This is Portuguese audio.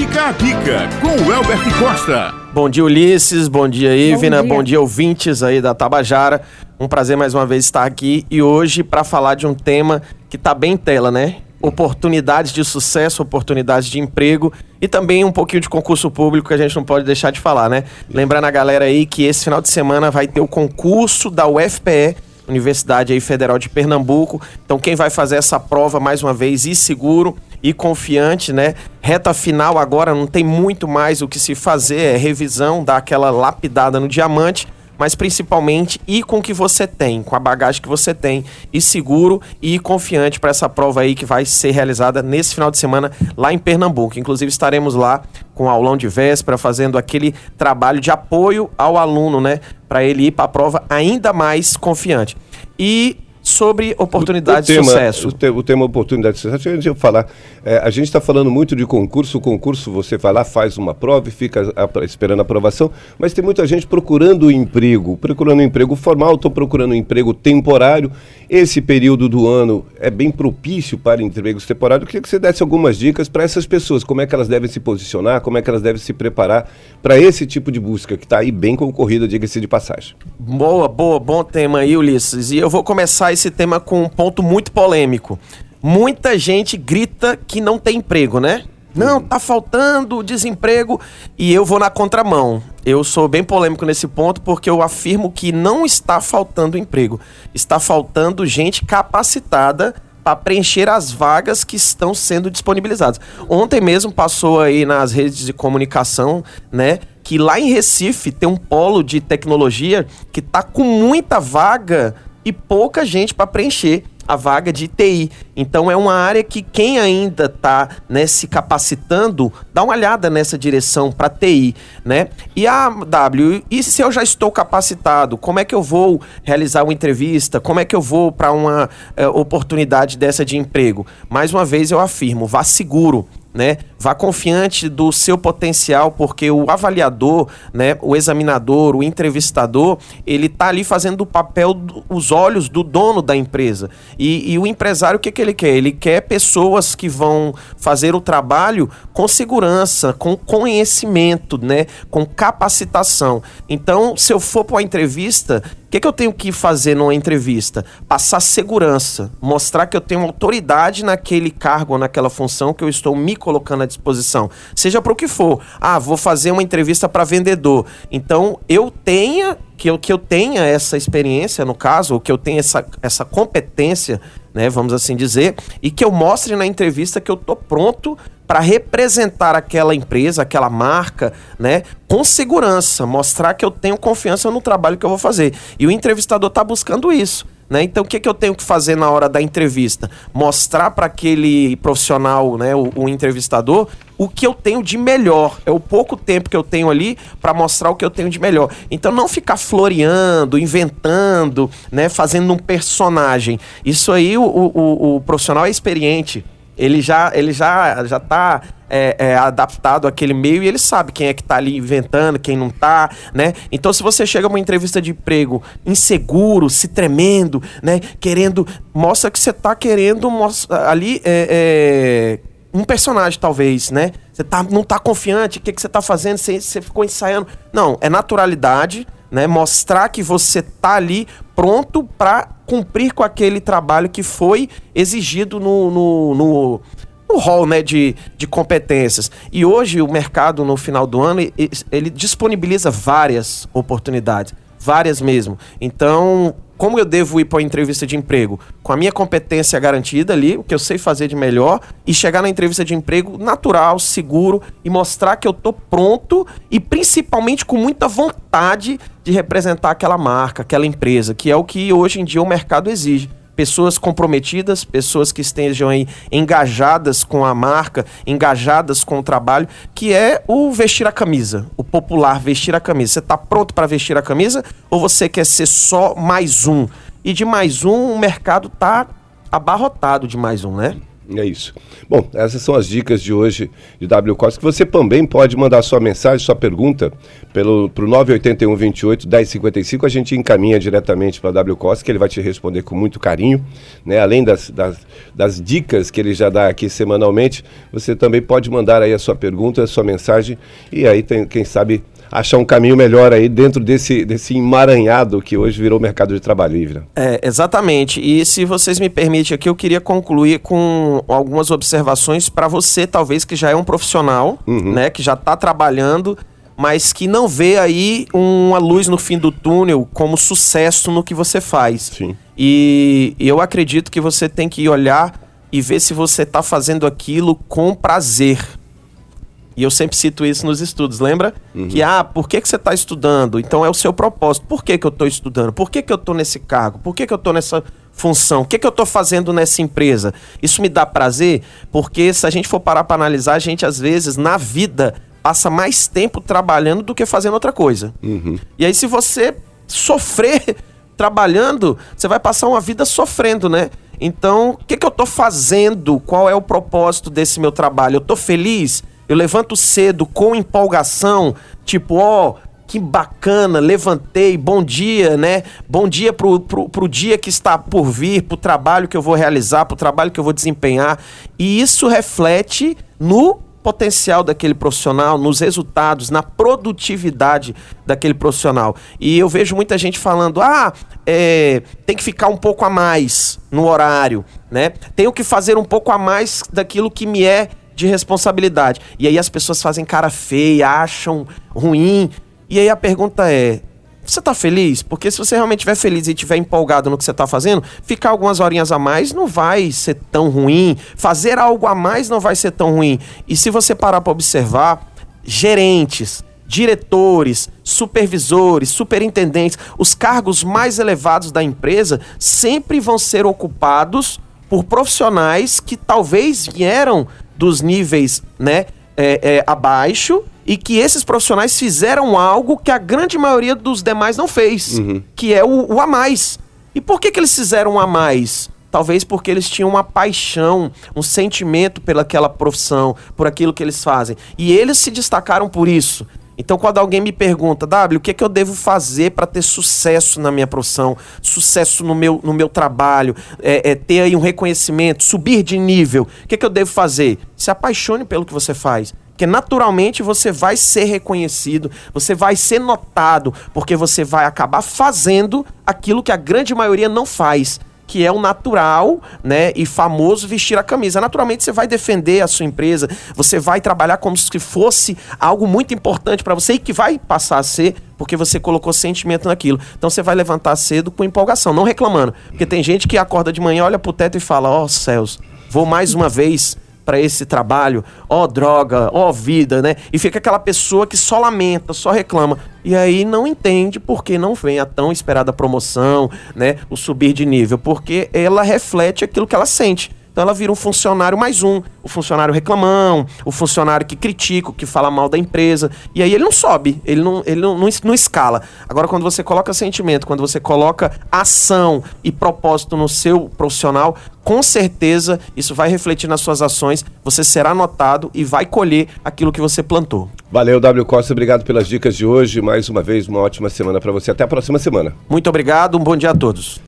Fica a dica com o Elbert Costa. Bom dia, Ulisses. Bom dia, Ivna. Bom dia. Bom dia, ouvintes aí da Tabajara. Um prazer mais uma vez estar aqui e hoje para falar de um tema que tá bem em tela, né? Oportunidades de sucesso, oportunidades de emprego e também um pouquinho de concurso público que a gente não pode deixar de falar, né? Lembrando a galera aí que esse final de semana vai ter o concurso da UFPE Universidade aí Federal de Pernambuco. Então quem vai fazer essa prova mais uma vez e seguro e confiante, né? Reta final agora não tem muito mais o que se fazer, é revisão, dar aquela lapidada no diamante mas principalmente ir com o que você tem, com a bagagem que você tem, e seguro e confiante para essa prova aí que vai ser realizada nesse final de semana lá em Pernambuco. Inclusive estaremos lá com aulão de véspera, fazendo aquele trabalho de apoio ao aluno, né, para ele ir para a prova ainda mais confiante. E sobre oportunidade de sucesso. O, te, o, tema oportunidade de sucesso, eu falar, é, a gente está falando muito de concurso, o concurso você vai lá, faz uma prova e fica a, esperando a aprovação, mas tem muita gente procurando emprego, procurando um emprego formal, estou procurando um emprego temporário, esse período do ano é bem propício para empregos temporários, eu queria que você desse algumas dicas para essas pessoas, como é que elas devem se posicionar, como é que elas devem se preparar para esse tipo de busca, que está aí bem concorrida, diga-se de passagem. Boa, boa, bom tema aí, Ulisses, e eu vou começar esse tema com um ponto muito polêmico. Muita gente grita que não tem emprego, né? Não, tá faltando desemprego e eu vou na contramão. Eu sou bem polêmico nesse ponto porque eu afirmo que não está faltando emprego. Está faltando gente capacitada para preencher as vagas que estão sendo disponibilizadas. Ontem mesmo passou aí nas redes de comunicação, né, que lá em Recife tem um polo de tecnologia que tá com muita vaga e pouca gente para preencher a vaga de TI. Então é uma área que quem ainda está né, se capacitando, dá uma olhada nessa direção para TI, né? E a W, e se eu já estou capacitado, como é que eu vou realizar uma entrevista? Como é que eu vou para uma é, oportunidade dessa de emprego? Mais uma vez eu afirmo, vá seguro né? Vá confiante do seu potencial, porque o avaliador, né, o examinador, o entrevistador, ele tá ali fazendo o papel dos olhos do dono da empresa. E, e o empresário, o que, que ele quer? Ele quer pessoas que vão fazer o trabalho com segurança, com conhecimento, né, com capacitação. Então, se eu for para uma entrevista, o que, que eu tenho que fazer numa entrevista? Passar segurança, mostrar que eu tenho autoridade naquele cargo, naquela função que eu estou me colocando à disposição. Seja para o que for. Ah, vou fazer uma entrevista para vendedor. Então, eu tenha que eu, que eu tenha essa experiência, no caso, ou que eu tenha essa, essa competência, né, vamos assim dizer, e que eu mostre na entrevista que eu tô pronto para representar aquela empresa, aquela marca, né, com segurança, mostrar que eu tenho confiança no trabalho que eu vou fazer. E o entrevistador está buscando isso. Né? Então, o que, que eu tenho que fazer na hora da entrevista? Mostrar para aquele profissional, né, o, o, entrevistador, o que eu tenho de melhor. É o pouco tempo que eu tenho ali para mostrar o que eu tenho de melhor. Então, não ficar floreando, inventando, né, fazendo um personagem. Isso aí, o, o, o profissional é experiente ele já ele já já tá é, é, adaptado àquele meio e ele sabe quem é que tá ali inventando, quem não tá, né? Então se você chega a uma entrevista de emprego inseguro, se tremendo, né? Querendo, mostra que você tá querendo ali é, é um personagem talvez, né? Você tá, não tá confiante, o que, que você tá fazendo, você, você ficou ensaiando. Não, é naturalidade, né? Mostrar que você tá ali pronto para cumprir com aquele trabalho que foi exigido no, no, no, no hall né, de, de competências. E hoje o mercado, no final do ano, ele disponibiliza várias oportunidades. Várias mesmo. Então, como eu devo ir para uma entrevista de emprego? Com a minha competência garantida ali, o que eu sei fazer de melhor, e chegar na entrevista de emprego natural, seguro, e mostrar que eu tô pronto e principalmente com muita vontade de representar aquela marca, aquela empresa, que é o que hoje em dia o mercado exige pessoas comprometidas, pessoas que estejam aí engajadas com a marca, engajadas com o trabalho, que é o vestir a camisa, o popular vestir a camisa. Você está pronto para vestir a camisa ou você quer ser só mais um? E de mais um, o mercado está abarrotado de mais um, né? É isso. Bom, essas são as dicas de hoje de W Costa, que você também pode mandar sua mensagem, sua pergunta pelo pro 981 28 1055, a gente encaminha diretamente para W Costa, que ele vai te responder com muito carinho, né? Além das, das, das, dicas que ele já dá aqui semanalmente, você também pode mandar aí a sua pergunta, a sua mensagem, e aí tem, quem sabe achar um caminho melhor aí dentro desse, desse emaranhado que hoje virou mercado de trabalho livre. É, exatamente. E se vocês me permitem aqui, eu queria concluir com algumas observações para você, talvez, que já é um profissional, uhum. né, que já está trabalhando, mas que não vê aí uma luz no fim do túnel como sucesso no que você faz. Sim. E eu acredito que você tem que olhar e ver se você está fazendo aquilo com prazer e eu sempre cito isso nos estudos, lembra? Uhum. Que, ah, por que, que você está estudando? Então é o seu propósito. Por que, que eu estou estudando? Por que, que eu estou nesse cargo? Por que, que eu estou nessa função? O que, que eu estou fazendo nessa empresa? Isso me dá prazer, porque se a gente for parar para analisar, a gente às vezes, na vida, passa mais tempo trabalhando do que fazendo outra coisa. Uhum. E aí, se você sofrer trabalhando, você vai passar uma vida sofrendo, né? Então, o que, que eu estou fazendo? Qual é o propósito desse meu trabalho? Eu estou feliz? Eu levanto cedo com empolgação, tipo, ó, oh, que bacana, levantei, bom dia, né? Bom dia pro, pro, pro dia que está por vir, pro trabalho que eu vou realizar, pro trabalho que eu vou desempenhar. E isso reflete no potencial daquele profissional, nos resultados, na produtividade daquele profissional. E eu vejo muita gente falando: ah, é, tem que ficar um pouco a mais no horário, né? Tenho que fazer um pouco a mais daquilo que me é de responsabilidade. E aí as pessoas fazem cara feia, acham ruim. E aí a pergunta é: você tá feliz? Porque se você realmente estiver feliz e estiver empolgado no que você tá fazendo, ficar algumas horinhas a mais não vai ser tão ruim. Fazer algo a mais não vai ser tão ruim. E se você parar para observar, gerentes, diretores, supervisores, superintendentes, os cargos mais elevados da empresa sempre vão ser ocupados por profissionais que talvez vieram dos níveis né, é, é, abaixo e que esses profissionais fizeram algo que a grande maioria dos demais não fez, uhum. que é o, o, a mais. E por que, que eles fizeram o a mais? Talvez porque eles tinham uma paixão, um sentimento pelaquela profissão, por aquilo que eles fazem. E eles se destacaram por isso. Então, quando alguém me pergunta, W, o que, é que eu devo fazer para ter sucesso na minha profissão, sucesso no meu, no meu trabalho, é, é, ter aí um reconhecimento, subir de nível, o que, é que eu devo fazer? Se apaixone pelo que você faz. Porque naturalmente você vai ser reconhecido, você vai ser notado, porque você vai acabar fazendo aquilo que a grande maioria não faz que é o natural, né, e famoso vestir a camisa. Naturalmente você vai defender a sua empresa, você vai trabalhar como se fosse algo muito importante para você e que vai passar a ser porque você colocou sentimento naquilo. Então você vai levantar cedo com empolgação, não reclamando, porque tem gente que acorda de manhã, olha pro teto e fala: "Ó oh, céus, vou mais uma vez para esse trabalho, ó oh, droga, ó oh, vida, né? E fica aquela pessoa que só lamenta, só reclama. E aí não entende por que não vem a tão esperada promoção, né? O subir de nível, porque ela reflete aquilo que ela sente. Então ela vira um funcionário mais um, o funcionário reclamão, o funcionário que critica, que fala mal da empresa. E aí ele não sobe, ele não, ele não, não, não escala. Agora, quando você coloca sentimento, quando você coloca ação e propósito no seu profissional, com certeza isso vai refletir nas suas ações, você será notado e vai colher aquilo que você plantou. Valeu, W Costa, obrigado pelas dicas de hoje. Mais uma vez, uma ótima semana para você. Até a próxima semana. Muito obrigado, um bom dia a todos.